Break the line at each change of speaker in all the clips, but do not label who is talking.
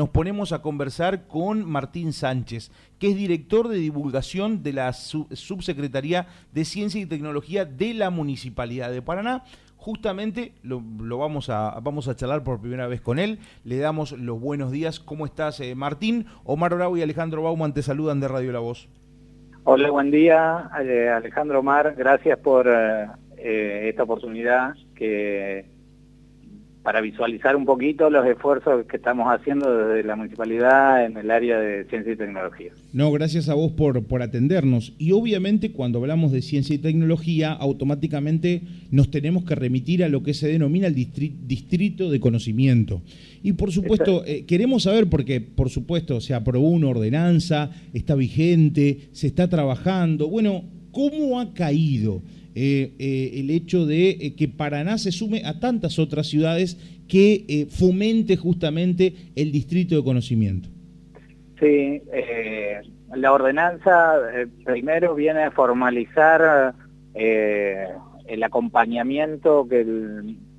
Nos ponemos a conversar con Martín Sánchez, que es director de divulgación de la Subsecretaría de Ciencia y Tecnología de la Municipalidad de Paraná. Justamente lo, vamos, a, vamos a charlar por primera vez con él. Le damos los buenos días. ¿Cómo estás, eh, Martín? Omar Bravo y Alejandro Bauman te saludan de Radio La Voz.
Hola, buen día, eh, Alejandro Omar. Gracias por eh, esta oportunidad que para visualizar un poquito los esfuerzos que estamos haciendo desde la municipalidad en el área de ciencia y tecnología.
No, gracias a vos por, por atendernos. Y obviamente cuando hablamos de ciencia y tecnología, automáticamente nos tenemos que remitir a lo que se denomina el distrito de conocimiento. Y por supuesto, eh, queremos saber, porque por supuesto se aprobó una ordenanza, está vigente, se está trabajando. Bueno, ¿cómo ha caído? Eh, eh, el hecho de eh, que Paraná se sume a tantas otras ciudades que fomente justamente el distrito de conocimiento.
Sí, la ordenanza primero viene a formalizar el acompañamiento que,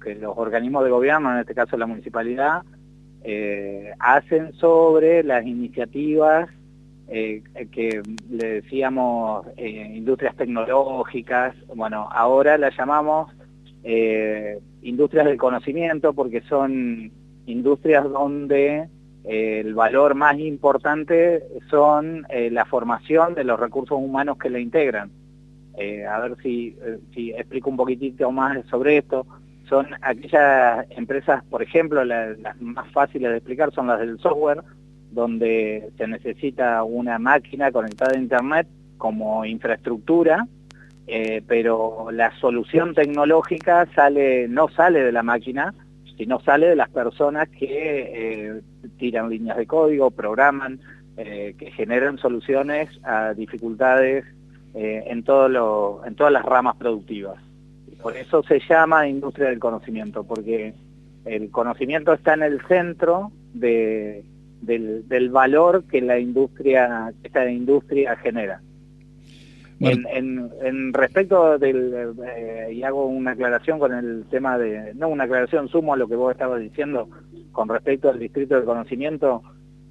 que, los organismos de gobierno, en este caso la municipalidad, hacen sobre las iniciativas eh, que le decíamos eh, industrias tecnológicas, bueno, ahora las llamamos eh, industrias del conocimiento porque son industrias donde el valor más importante son la formación de los recursos humanos que la integran. a ver si, si explico un poquitito más sobre esto. Son aquellas empresas, por ejemplo, las más fáciles de explicar son las del software, donde se necesita una máquina conectada a Internet como infraestructura, eh, pero la solución tecnológica sale, no sale de la máquina, sino sale de las personas que eh, tiran líneas de código, programan, eh, que generan soluciones a dificultades en, todo en todas las ramas productivas. Por eso se llama industria del conocimiento, porque el conocimiento está en el centro de, del, valor que la industria, esta industria genera. En, respecto del, eh, y hago una aclaración con el tema de, no una aclaración, sumo a lo que vos estabas diciendo con respecto al distrito de conocimiento,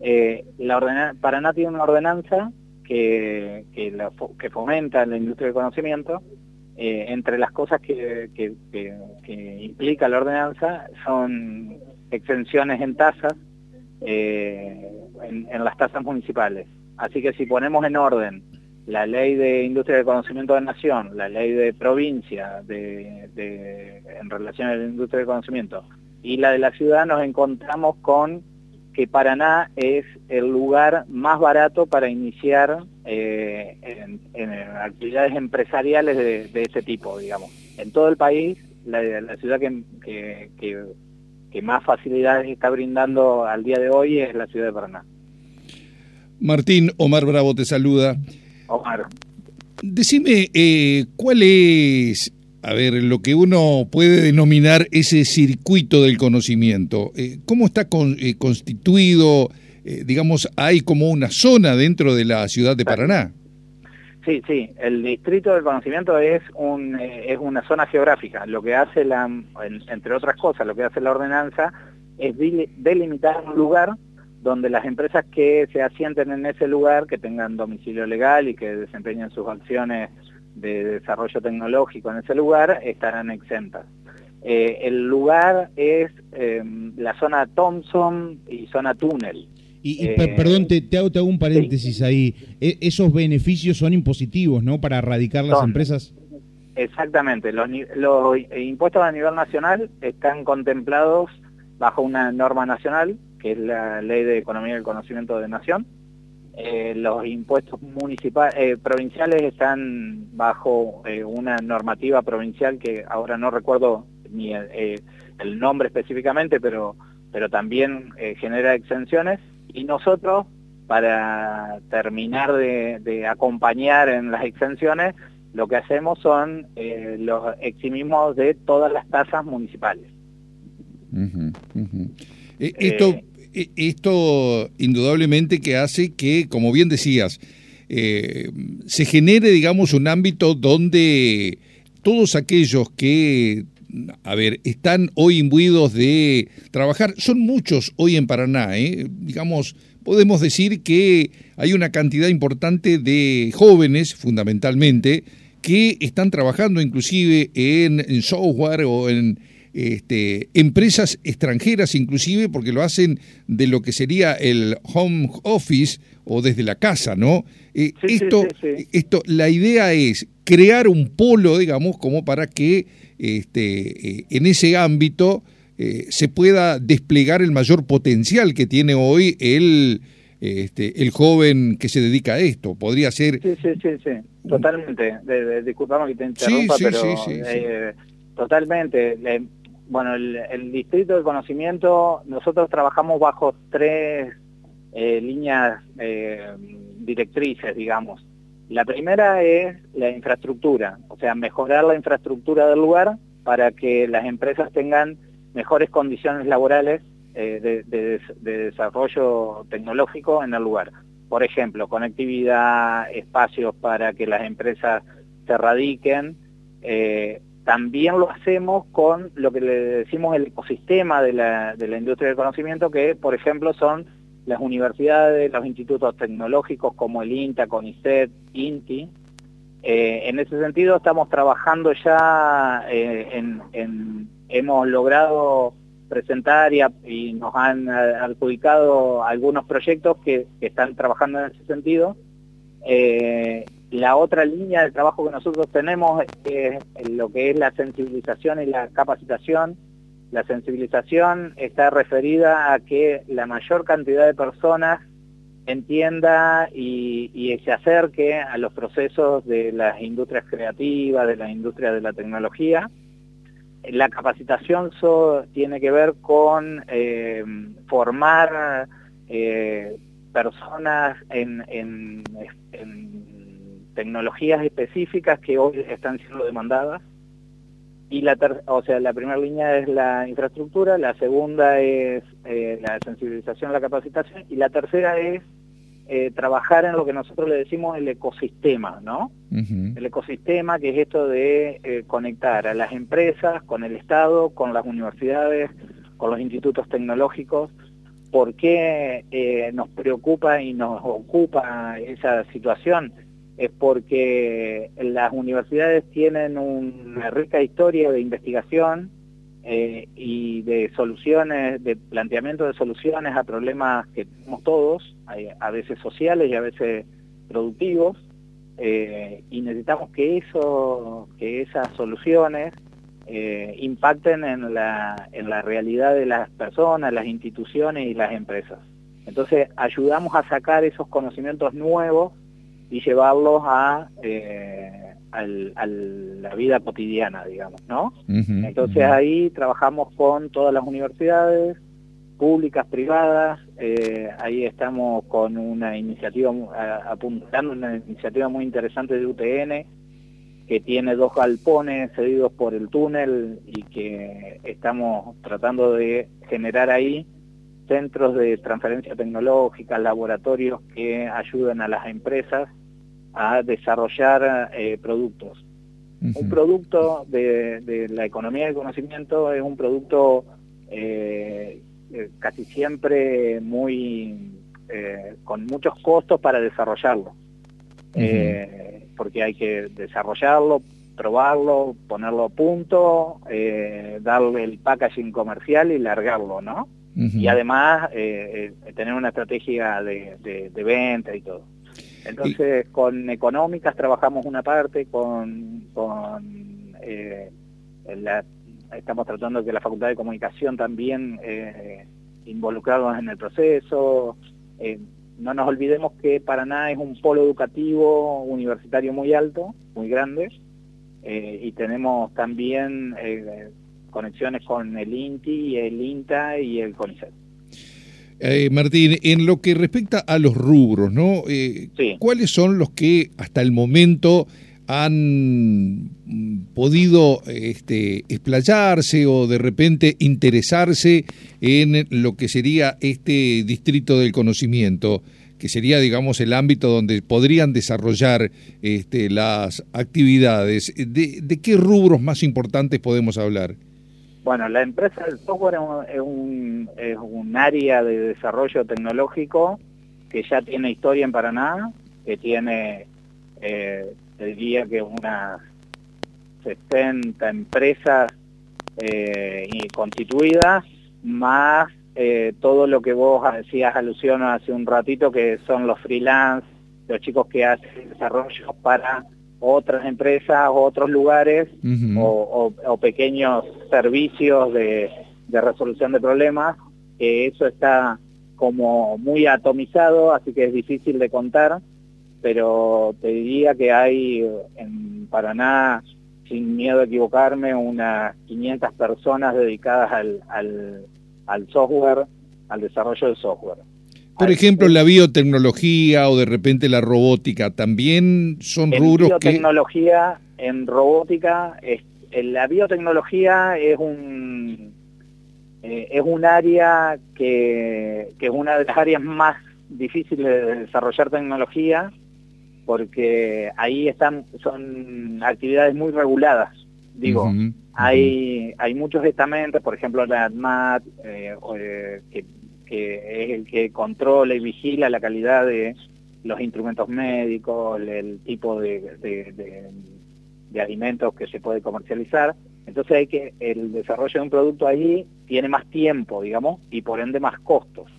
eh, la Paraná tiene una ordenanza que, que, que fomenta la industria del conocimiento, eh, entre las cosas que, que, que, implica la ordenanza son exenciones en tasas eh, en, las tasas municipales. Así que si ponemos en orden la ley de industria de conocimiento de nación, la ley de provincia de, en relación a la industria de conocimiento y la de la ciudad, nos encontramos con que Paraná es el lugar más barato para iniciar eh, en, actividades empresariales de, este tipo, digamos. En todo el país, la, ciudad que más facilidades está brindando al día de hoy es la ciudad de Paraná.
Martín, Omar Bravo te saluda.
Omar.
Decime, eh, ¿cuál es, a ver, lo que uno puede denominar ese circuito del conocimiento? Eh, ¿Cómo está eh, constituido? digamos, hay como una zona dentro de la ciudad de Paraná.
Sí, sí, el distrito del conocimiento es, un, eh, es una zona geográfica. Lo que hace la, entre otras cosas, lo que hace la ordenanza es delimitar un lugar donde las empresas que se asienten en ese lugar, que tengan domicilio legal y que desempeñen sus acciones de desarrollo tecnológico en ese lugar, estarán exentas. Eh, el lugar es eh, la zona Thompson y zona Túnel.
Y, eh, perdón, te, hago, un paréntesis ahí. E, esos beneficios son impositivos, ¿no? Para erradicar las empresas.
Exactamente. Los, impuestos a nivel nacional están contemplados bajo una norma nacional, que es la Ley de Economía del Conocimiento de Nación. Eh, los impuestos municipales, eh, provinciales están bajo una normativa provincial que ahora no recuerdo ni el, el nombre específicamente, pero, pero también genera exenciones y nosotros, para terminar de, acompañar en las exenciones, lo que hacemos son eh, los eximismos de todas las tasas municipales.
Eh, esto, eh, esto indudablemente que hace que, como bien decías, se genere, digamos, un ámbito donde todos aquellos que
a ver, están hoy imbuidos de trabajar, son muchos hoy en Paraná, ¿eh? digamos, podemos decir que hay una cantidad importante de jóvenes, fundamentalmente, que están trabajando inclusive en, software o en este, empresas extranjeras inclusive, porque lo hacen de lo que sería el home office o desde la casa, ¿no? Eh, esto, esto, la idea es crear un polo, digamos, como para que este, eh, en ese ámbito eh, se pueda desplegar el mayor potencial que tiene hoy el, este, el joven que se dedica a esto. Podría ser...
Sí, sí, sí, sí. totalmente. De, disculpame que te interrumpa, pero eh, totalmente. bueno, el, Distrito de Conocimiento, nosotros trabajamos bajo tres líneas directrices, digamos. La primera es la infraestructura, o sea, mejorar la infraestructura del lugar para que las empresas tengan mejores condiciones laborales eh, de, desarrollo tecnológico en el lugar. Por ejemplo, conectividad, espacios para que las empresas se radiquen. Eh, también lo hacemos con lo que le decimos el ecosistema de la, de la industria del conocimiento, que por ejemplo son las universidades, los institutos tecnológicos como el INTA, CONICET, INTI. Eh, en ese sentido estamos trabajando ya, eh, en, hemos logrado presentar y, nos han adjudicado algunos proyectos que, están trabajando en ese sentido. Eh, la otra línea de trabajo que nosotros tenemos es lo que es la sensibilización y la capacitación la sensibilización está referida a que la mayor cantidad de personas entienda y, se acerque a los procesos de las industrias creativas, de las industrias de la tecnología. La capacitación tiene que ver con eh, formar eh, personas en, en tecnologías específicas que hoy están siendo demandadas y la o sea, la primera línea es la infraestructura, la segunda es eh, la sensibilización, la capacitación, y la tercera es eh, trabajar en lo que nosotros le decimos el ecosistema, ¿no? El ecosistema que es esto de eh, conectar a las empresas con el Estado, con las universidades, con los institutos tecnológicos, ¿por qué nos preocupa y nos ocupa esa situación? Es porque las universidades tienen una rica historia de investigación eh, y de soluciones, de planteamiento de soluciones a problemas que tenemos todos, a veces sociales y a veces productivos, eh, y necesitamos que, eso, que esas soluciones eh, impacten en la, en la realidad de las personas, las instituciones y las empresas. Entonces ayudamos a sacar esos conocimientos nuevos y llevarlos a, eh, la vida cotidiana, digamos, ¿no? Entonces ahí trabajamos con todas las universidades, públicas, privadas, eh, ahí estamos con una iniciativa, apuntando una iniciativa muy interesante de UTN, que tiene dos galpones cedidos por el túnel y que estamos tratando de generar ahí centros de transferencia tecnológica, laboratorios que ayuden a las empresas a desarrollar eh, productos. Un producto de, la economía del conocimiento es un producto eh, eh, casi siempre muy con muchos costos para desarrollarlo, porque hay que desarrollarlo, probarlo, ponerlo a punto, darle el packaging comercial y largarlo, ¿no? Y además tener una estrategia de venta y todo. Entonces, con económicas trabajamos una parte, con, eh, estamos tratando de que la Facultad de Comunicación también eh, involucrados en el proceso. Eh, no nos olvidemos que Paraná es un polo educativo universitario muy alto, muy grande, y tenemos también conexiones con el INTI, el INTA y el CONICET.
Eh, Martín, en lo que respecta a los rubros, ¿no? Eh, ¿Cuáles son los que hasta el momento han podido este, explayarse o de repente interesarse en lo que sería este distrito del conocimiento? que sería, digamos, el ámbito donde podrían desarrollar este, las actividades. ¿De, qué rubros más importantes podemos hablar?
Bueno, la empresa del software es un, es un área de desarrollo tecnológico que ya tiene historia en Paraná, que tiene, eh, diría que unas 60 empresas eh, constituidas, más eh, todo lo que vos decías alusión hace un ratito, que son los freelance, los chicos que hacen desarrollo para otras empresas, otros lugares o, pequeños servicios de, de resolución de problemas, que eso está como muy atomizado, así que es difícil de contar, pero te diría que hay en Paraná, sin miedo a equivocarme, unas 500 personas dedicadas al, al, software, al desarrollo del software.
Por ejemplo, la biotecnología o de repente la robótica, ¿también son rubros
que...? biotecnología, en robótica, es, la biotecnología es un eh, es un área que, es una de las áreas más difíciles de desarrollar tecnología porque ahí están son actividades muy reguladas digo hay hay muchos estamentos por ejemplo la ADMAT eh, eh, que, es el que controla y vigila la calidad de los instrumentos médicos el, tipo de, de alimentos que se puede comercializar entonces hay que, el desarrollo de un producto ahí tiene más tiempo, digamos, y por ende más costos.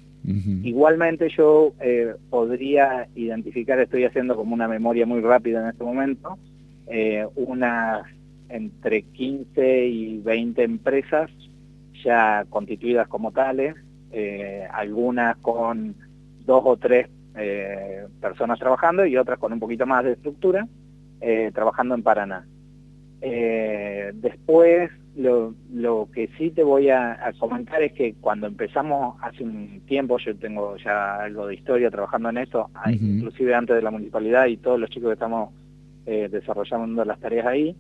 Igualmente yo eh, podría identificar, estoy haciendo como una memoria muy rápida en este momento, eh, unas entre 15 y 20 empresas ya constituidas como tales, eh, algunas con dos o tres personas trabajando y otras con un poquito más de estructura, trabajando en Paraná. Eh, después, lo, que sí te voy a, comentar es que cuando empezamos hace un tiempo, yo tengo ya algo de historia trabajando en esto, inclusive antes de la municipalidad y todos los chicos que estamos eh, desarrollando las tareas ahí,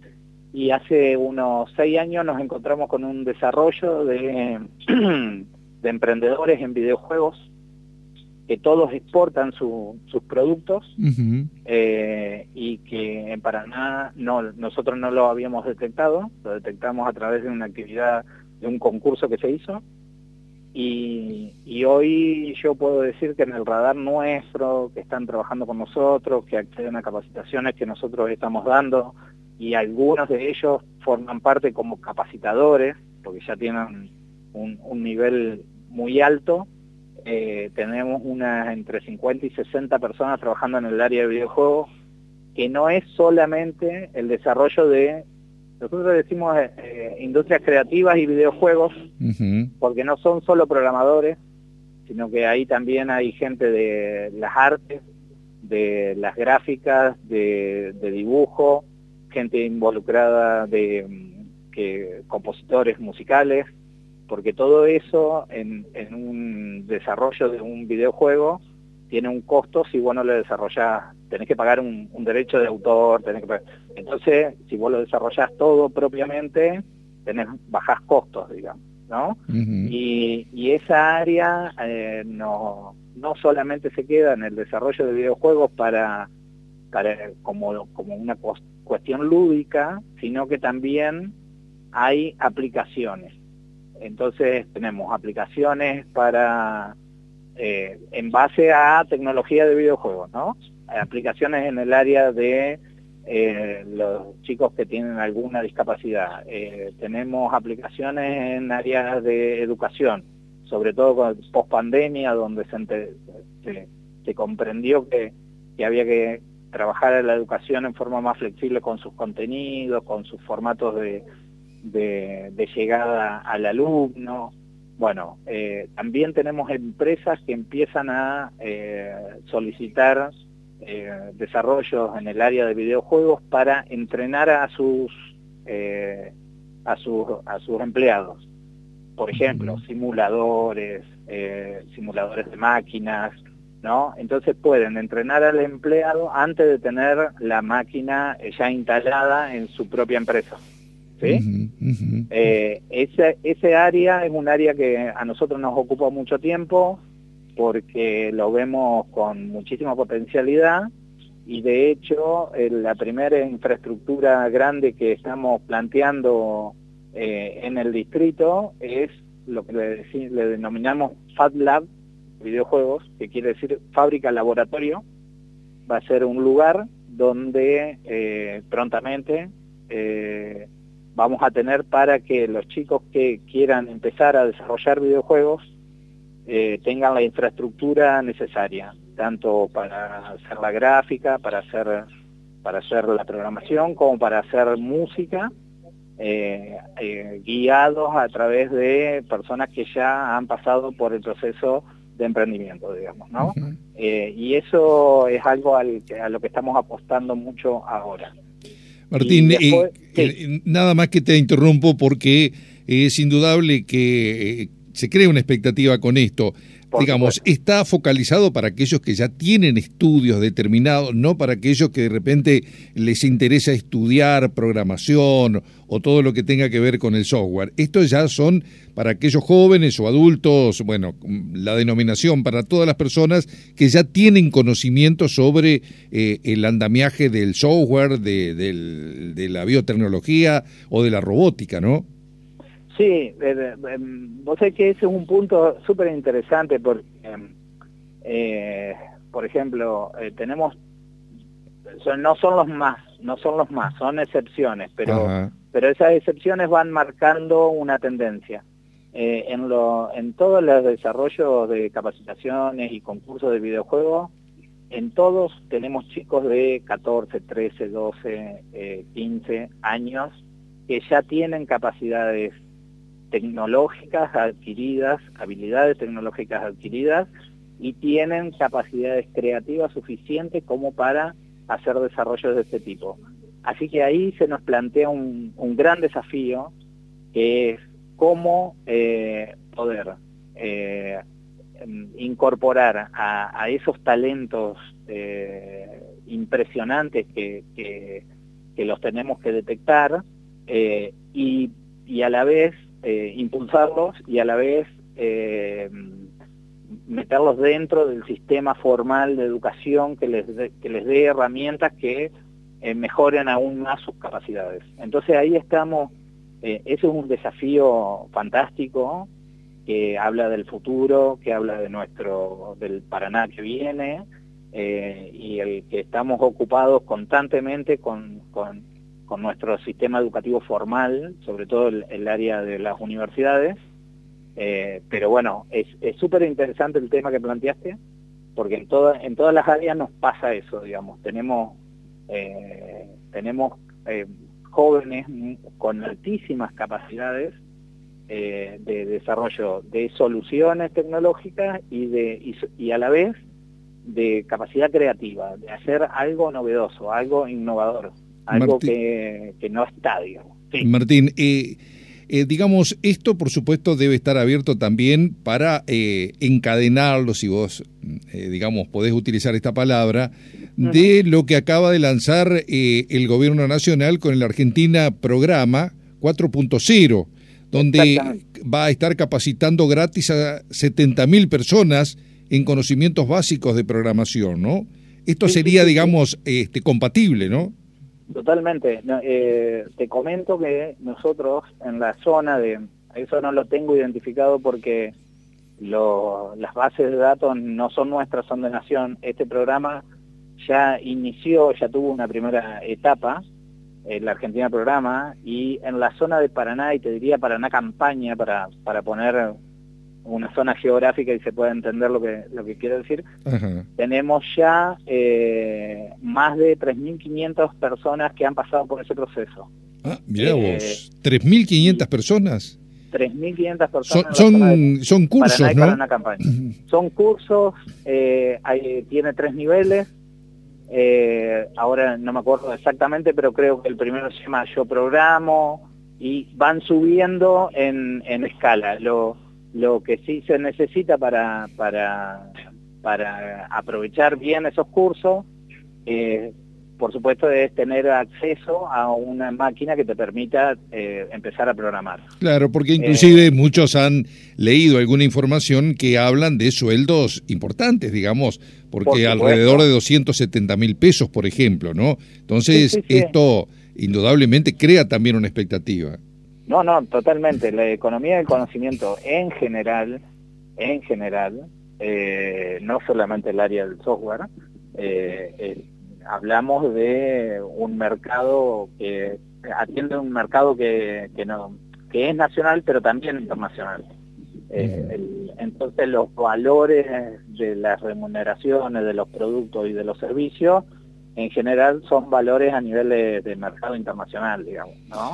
y hace unos seis años nos encontramos con un desarrollo de, de emprendedores en videojuegos que todos exportan sus productos eh, y que en Paraná no, nosotros no lo habíamos detectado, lo detectamos a través de una actividad, de un concurso que se hizo. Y, y hoy yo puedo decir que en el radar nuestro, que están trabajando con nosotros, que acceden a capacitaciones que nosotros estamos dando, y algunos de ellos forman parte como capacitadores, porque ya tienen un, un nivel muy alto, eh, tenemos unas entre 50 y 60 personas trabajando en el área de videojuegos, que no es solamente el desarrollo de, nosotros decimos eh, eh, industrias creativas y videojuegos, porque no son solo programadores, sino que ahí también hay gente de las artes, de las gráficas, de, dibujo, gente involucrada de mm, que, compositores musicales, porque todo eso en, un desarrollo de un videojuego tiene un costo si vos no lo desarrollás, tenés que pagar un, derecho de autor, tenés que entonces si vos lo desarrollás todo propiamente, tenés bajás costos, digamos, ¿no? y, esa área eh, no, no solamente se queda en el desarrollo de videojuegos para, para como, como una cuestión lúdica, sino que también hay aplicaciones entonces tenemos aplicaciones para, eh, en base a tecnología de videojuegos, ¿no? Aplicaciones en el área de eh, los chicos que tienen alguna discapacidad. Eh, tenemos aplicaciones en áreas de educación, sobre todo con post pandemia, donde se, comprendió que, que había que trabajar en la educación en forma más flexible con sus contenidos, con sus formatos de, de, llegada al alumno. Bueno, eh, también tenemos empresas que empiezan a eh, solicitar eh, desarrollos en el área de videojuegos para entrenar a sus, a sus, a sus empleados. Por ejemplo, simuladores, simuladores de máquinas, ¿no? Entonces pueden entrenar al empleado antes de tener la máquina ya instalada en su propia empresa. ¿sí? Eh, ese, ese área es un área que a nosotros nos ocupa mucho tiempo. porque lo vemos con muchísima potencialidad y de hecho la primera infraestructura grande que estamos planteando eh, en el distrito es lo que le, le denominamos Fab Lab, videojuegos, que quiere decir fábrica laboratorio, va a ser un lugar donde eh, prontamente vamos a tener para que los chicos que quieran empezar a desarrollar videojuegos eh, tengan la infraestructura necesaria, tanto para hacer la gráfica, para hacer, para hacer la programación, como para hacer música, guiados a través de personas que ya han pasado por el proceso de emprendimiento, digamos, ¿no? Eh, y eso es algo al, a lo que estamos apostando mucho ahora.
Martín, eh, nada más que te interrumpo porque es indudable que eh, se crea una expectativa con esto digamos, está focalizado para aquellos que ya tienen estudios determinados, no para aquellos que de repente les interesa estudiar programación o todo lo que tenga que ver con el software. Estos ya son para aquellos jóvenes o adultos, bueno, la denominación para todas las personas que ya tienen conocimiento sobre eh, el andamiaje del software, de, de la biotecnología o de la robótica, ¿no?
Sí, eh, eh, em, vos sabés que ese es un punto súper interesante porque, eh, por ejemplo, tenemos, no son los más, no son los más, son excepciones, pero, pero esas excepciones van marcando una tendencia. en, lo, en todos los desarrollos de capacitaciones y concursos de videojuegos, en todos tenemos chicos de 14, 13, 12, 15 años que ya tienen capacidades tecnológicas adquiridas, habilidades tecnológicas adquiridas y tienen capacidades creativas suficientes como para hacer desarrollos de este tipo. Así que ahí se nos plantea un, gran desafío que es cómo eh, poder eh, incorporar a, esos talentos eh, impresionantes que, los tenemos que detectar y, y a la vez eh, impulsarlos y a la vez eh, meterlos dentro del sistema formal de educación que les dé, que les dé herramientas que eh, mejoren aún más sus capacidades. Entonces ahí estamos, ese es un desafío fantástico que habla del futuro, que habla de nuestro, del Paraná que viene, y el que estamos ocupados constantemente con, con con nuestro sistema educativo formal, sobre todo el, área de las universidades. Eh, pero bueno, es súper interesante el tema que planteaste, porque en, en todas las áreas nos pasa eso, digamos. Tenemos, eh, tenemos eh, jóvenes con altísimas capacidades de desarrollo de soluciones tecnológicas y, de, y a la vez de capacidad creativa, de hacer algo novedoso, algo innovador algo que, no está, digamos.
Martín, eh, eh, digamos, esto por supuesto debe estar abierto también para eh, encadenarlo, si vos, digamos, podés utilizar esta palabra, de lo que acaba de lanzar el gobierno nacional con el Argentina Programa 4.0, donde va a estar capacitando gratis a 70.000 personas en conocimientos básicos de programación, ¿no? Esto sería, digamos, este, compatible, ¿no?
Totalmente. Eh, te comento que nosotros en la zona de, eso no lo tengo identificado porque las bases de datos no son nuestras, son de Nación. Este programa ya inició, ya tuvo una primera etapa, el Argentina Programa, y en la zona de Paraná, y te diría Paraná Campaña, para, para poner una zona geográfica y se puede entender lo que, lo que quiero decir, tenemos ya eh, más de 3.500 personas que han pasado por ese proceso.
Ah, mira eh, vos, 3.500 personas.
3.500 personas.
Son, son, cursos, ¿no?
son cursos, eh, tiene tres niveles. ahora no me acuerdo exactamente, pero creo que el primero se llama Yo Programo y van subiendo en, en escala. Lo, lo que sí se necesita para, para, para aprovechar bien esos cursos, eh, por supuesto, es tener acceso a una máquina que te permita eh, empezar a programar.
Claro, porque inclusive eh, muchos han leído alguna información que hablan de sueldos importantes, digamos, porque alrededor de 270 mil pesos, por ejemplo, ¿no? Entonces, esto indudablemente crea también una expectativa.
No, no, totalmente. La economía del conocimiento en general, en general, eh, no solamente el área del software, eh, hablamos de un mercado que atiende un mercado que, que, no, que es nacional pero también internacional. Eh, entonces los valores de las remuneraciones, de los productos y de los servicios, en general son valores a nivel de, mercado internacional, digamos, ¿no?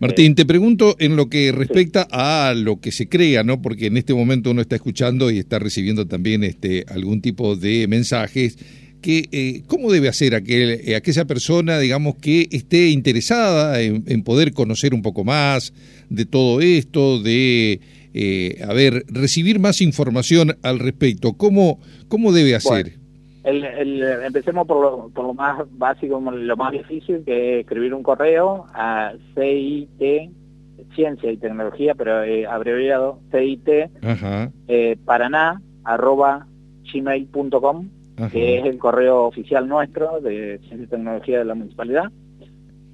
Martín, eh, te pregunto en lo que respecta a lo que se crea, ¿no? Porque en este momento uno está escuchando y está recibiendo también este algún tipo de mensajes que eh, cómo debe hacer aquel, eh, aquella persona, digamos, que esté interesada en, poder conocer un poco más de todo esto, de, eh, a ver, recibir más información al respecto. ¿Cómo, cómo debe hacer?
Empecemos por lo, por lo más básico, lo más difícil, que es escribir un correo a CIT, Ciencia y Tecnología, pero abreviado, CIT, Paraná, arroba gmail.com que es el correo oficial nuestro de Ciencia y Tecnología de la Municipalidad.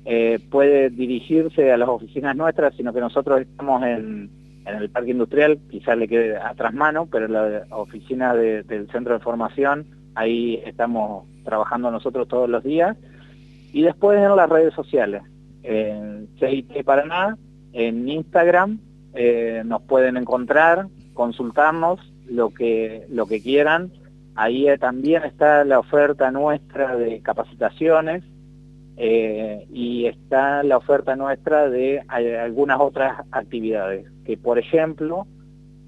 Eh, puede dirigirse a las oficinas nuestras, sino que nosotros estamos en, el Parque Industrial, quizás le quede atrás mano, pero la oficina del Centro de Formación, ahí estamos trabajando nosotros todos los días. Y después en las redes sociales, en CIT Paraná, en Instagram, eh, nos pueden encontrar, consultarnos lo que, lo que quieran Ahí eh, también está la oferta nuestra de capacitaciones eh, y está la oferta nuestra de algunas otras actividades, que por ejemplo,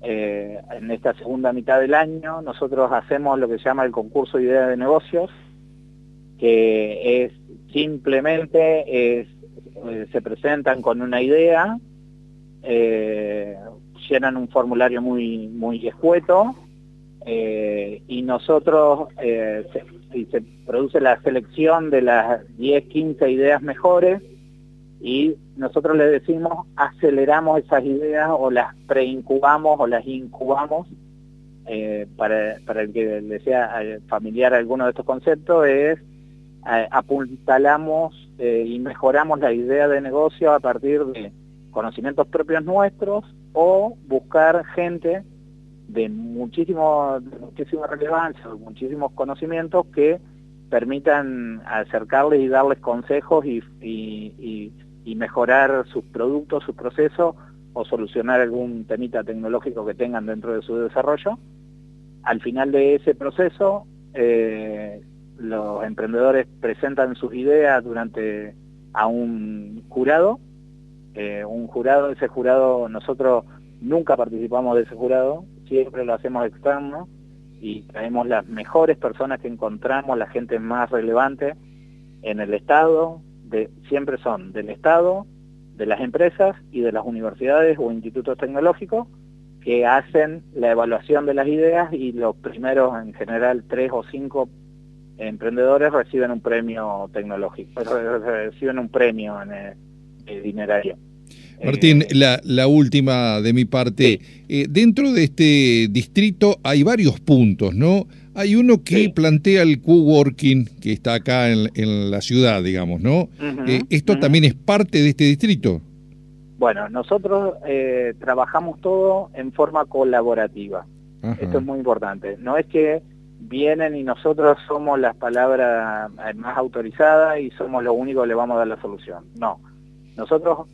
en esta segunda mitad del año nosotros hacemos lo que se llama el concurso de ideas de negocios, que es simplemente se presentan con una idea, llenan un formulario muy, muy escueto, eh, y nosotros eh, se, se produce la selección de las 10, 15 ideas mejores y nosotros le decimos aceleramos esas ideas o las preincubamos o las incubamos. Eh, para, para, el que le sea familiar alguno de estos conceptos es apuntalamos y mejoramos la idea de negocio a partir de conocimientos propios nuestros o buscar gente de muchísimo, muchísima relevancia, muchísimos conocimientos que permitan acercarles y darles consejos y, mejorar sus productos, sus procesos o solucionar algún temita tecnológico que tengan dentro de su desarrollo. Al final de ese proceso, eh, los emprendedores presentan sus ideas durante a un jurado, eh, un jurado, ese jurado nosotros nunca participamos de ese jurado, siempre lo hacemos externo y traemos las mejores personas que encontramos, la gente más relevante en el Estado, de, siempre son del Estado, de las empresas y de las universidades o institutos tecnológicos que hacen la evaluación de las ideas y los primeros, en general, tres o cinco emprendedores reciben un premio tecnológico, reciben un premio en el dinerario.
Martín, la, la, última de mi parte. Eh, dentro de este distrito hay varios puntos, ¿no? Hay uno que plantea el coworking, que está acá en, la ciudad, digamos, ¿no? Eh, ¿Esto también es parte de este distrito?
Bueno, nosotros eh, trabajamos todo en forma colaborativa. Esto es muy importante. No es que vienen y nosotros somos las palabras más autorizadas y somos lo único que le vamos a dar la solución. No. Nosotros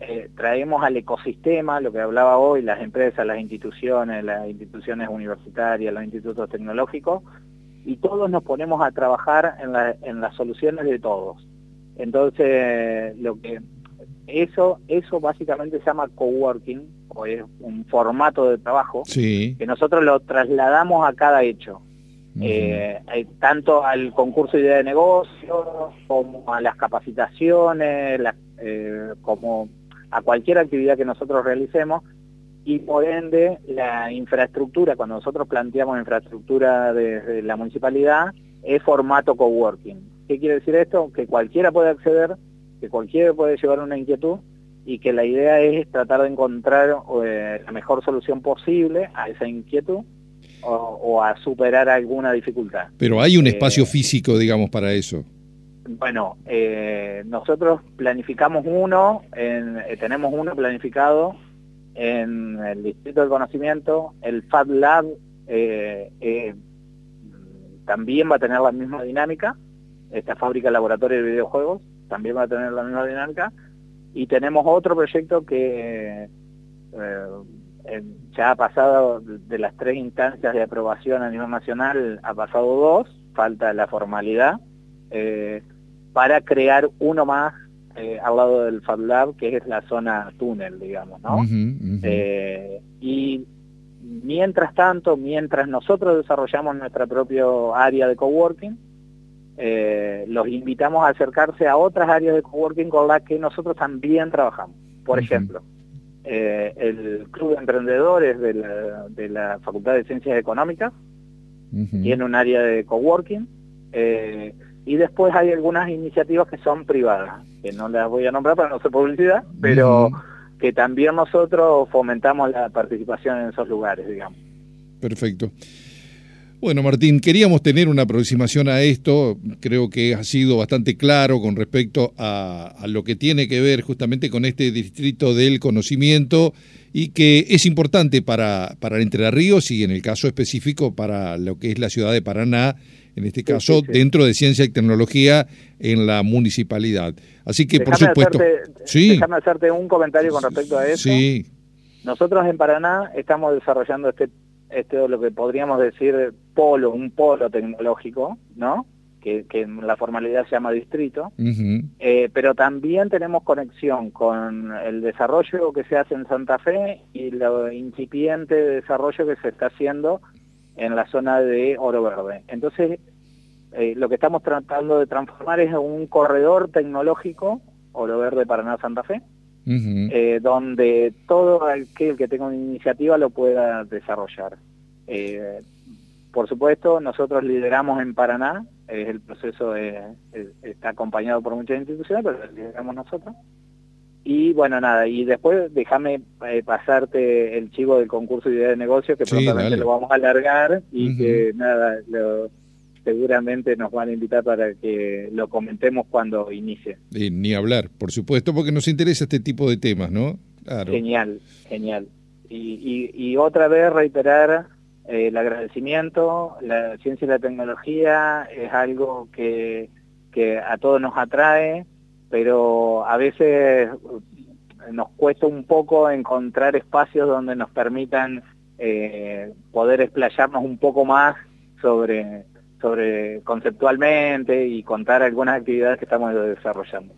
eh, traemos al ecosistema, lo que hablaba hoy, las empresas, las instituciones, las instituciones universitarias, los institutos tecnológicos, y todos nos ponemos a trabajar en, las soluciones de todos. Entonces, lo que eso, eso básicamente se llama coworking, o es un formato de trabajo, que nosotros lo trasladamos a cada hecho. Eh, eh, tanto al concurso de idea de negocio, como a las capacitaciones, como a cualquier actividad que nosotros realicemos y por ende la infraestructura, cuando nosotros planteamos infraestructura de, la municipalidad, es formato coworking. ¿Qué quiere decir esto? Que cualquiera puede acceder, que cualquiera puede llevar una inquietud y que la idea es tratar de encontrar eh, la mejor solución posible a esa inquietud o, a superar alguna dificultad.
Pero hay un eh, espacio físico, digamos, para eso.
Bueno, eh, nosotros planificamos uno, tenemos uno planificado en el Distrito del Conocimiento, el Fab Lab también va a tener la misma dinámica, esta fábrica laboratorio de videojuegos también va a tener la misma dinámica, y tenemos otro proyecto que eh, ya ha pasado de las tres instancias de aprobación a nivel nacional, ha pasado dos, falta la formalidad, eh, para crear uno más eh, al lado del Fab Lab, que es la zona túnel, digamos, ¿no? y mientras tanto, mientras nosotros desarrollamos nuestra propia área de coworking, eh, los invitamos a acercarse a otras áreas de coworking con las que nosotros también trabajamos. Por ejemplo, eh, el Club de Emprendedores de la, Facultad de Ciencias Económicas tiene un área de coworking eh, y después hay algunas iniciativas que son privadas, que no las voy a nombrar para no hacer publicidad, pero que también nosotros fomentamos la participación en esos lugares, digamos.
Perfecto. Bueno, Martín, queríamos tener una aproximación a esto. Creo que ha sido bastante claro con respecto a, lo que tiene que ver justamente con este distrito del conocimiento y que es importante para, para Entre Ríos y en el caso específico para lo que es la ciudad de Paraná, en este caso dentro de ciencia y tecnología en la municipalidad. Así que, por supuesto...
sí. Déjame hacerte un comentario con respecto a eso. Sí. Nosotros en Paraná estamos desarrollando este esto es lo que podríamos decir polo, un polo tecnológico, ¿no? Que, en la formalidad se llama distrito, eh, pero también tenemos conexión con el desarrollo que se hace en Santa Fe y lo incipiente desarrollo que se está haciendo en la zona de Oro Verde. Entonces, eh, lo que estamos tratando de transformar es un corredor tecnológico, Oro Verde Paraná Santa Fe, eh, donde todo aquel que tenga una iniciativa lo pueda desarrollar. Eh, por supuesto, nosotros lideramos en Paraná, el proceso está acompañado por muchas instituciones, pero lo lideramos nosotros. Y bueno, nada, y después déjame eh, pasarte el chivo del concurso de idea de negocio, que prontamente lo vamos a alargar y que nada, lo, seguramente nos van a invitar para que lo comentemos cuando inicie.
ni hablar, por supuesto, porque nos interesa este tipo de temas, ¿no?
Genial, genial. Y, otra vez reiterar el agradecimiento, la ciencia y la tecnología es algo que, que a todos nos atrae, pero a veces nos cuesta un poco encontrar espacios donde nos permitan eh, poder explayarnos un poco más sobre sobre conceptualmente y contar algunas actividades que estamos desarrollando.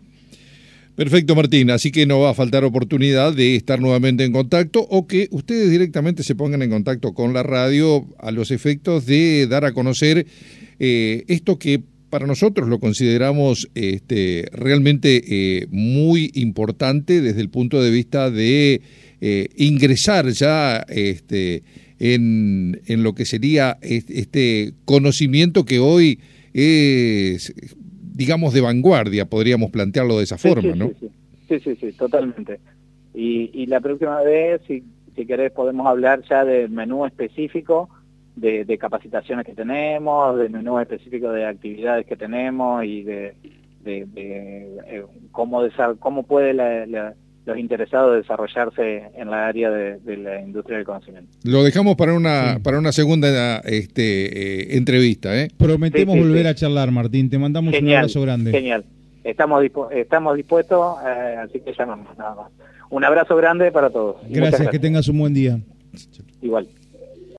Perfecto, Martín. Así que no va a faltar oportunidad de estar nuevamente en contacto o que ustedes directamente se pongan en contacto con la radio a los efectos de dar a conocer eh, esto que para nosotros lo consideramos este, realmente eh, muy importante desde el punto de vista de eh, ingresar ya este, en, en lo que sería este conocimiento que hoy es, digamos, de vanguardia, podríamos plantearlo de esa forma, ¿no?
Sí sí. sí, totalmente. Y, y la próxima vez, si, si querés, podemos hablar ya del menú específico de, de, capacitaciones que tenemos, del menú específico de actividades que tenemos y de, de, eh, cómo, cómo puede la, los interesados de desarrollarse en la área de, la industria del conocimiento.
Lo dejamos para una para una segunda este, eh, entrevista. ¿eh?
Prometemos volver a charlar, Martín. Te mandamos un abrazo grande.
Genial. Estamos, estamos dispuestos, eh, así que llamamos nada más. Un abrazo grande para todos.
Gracias, que tengas un buen día.
Igual.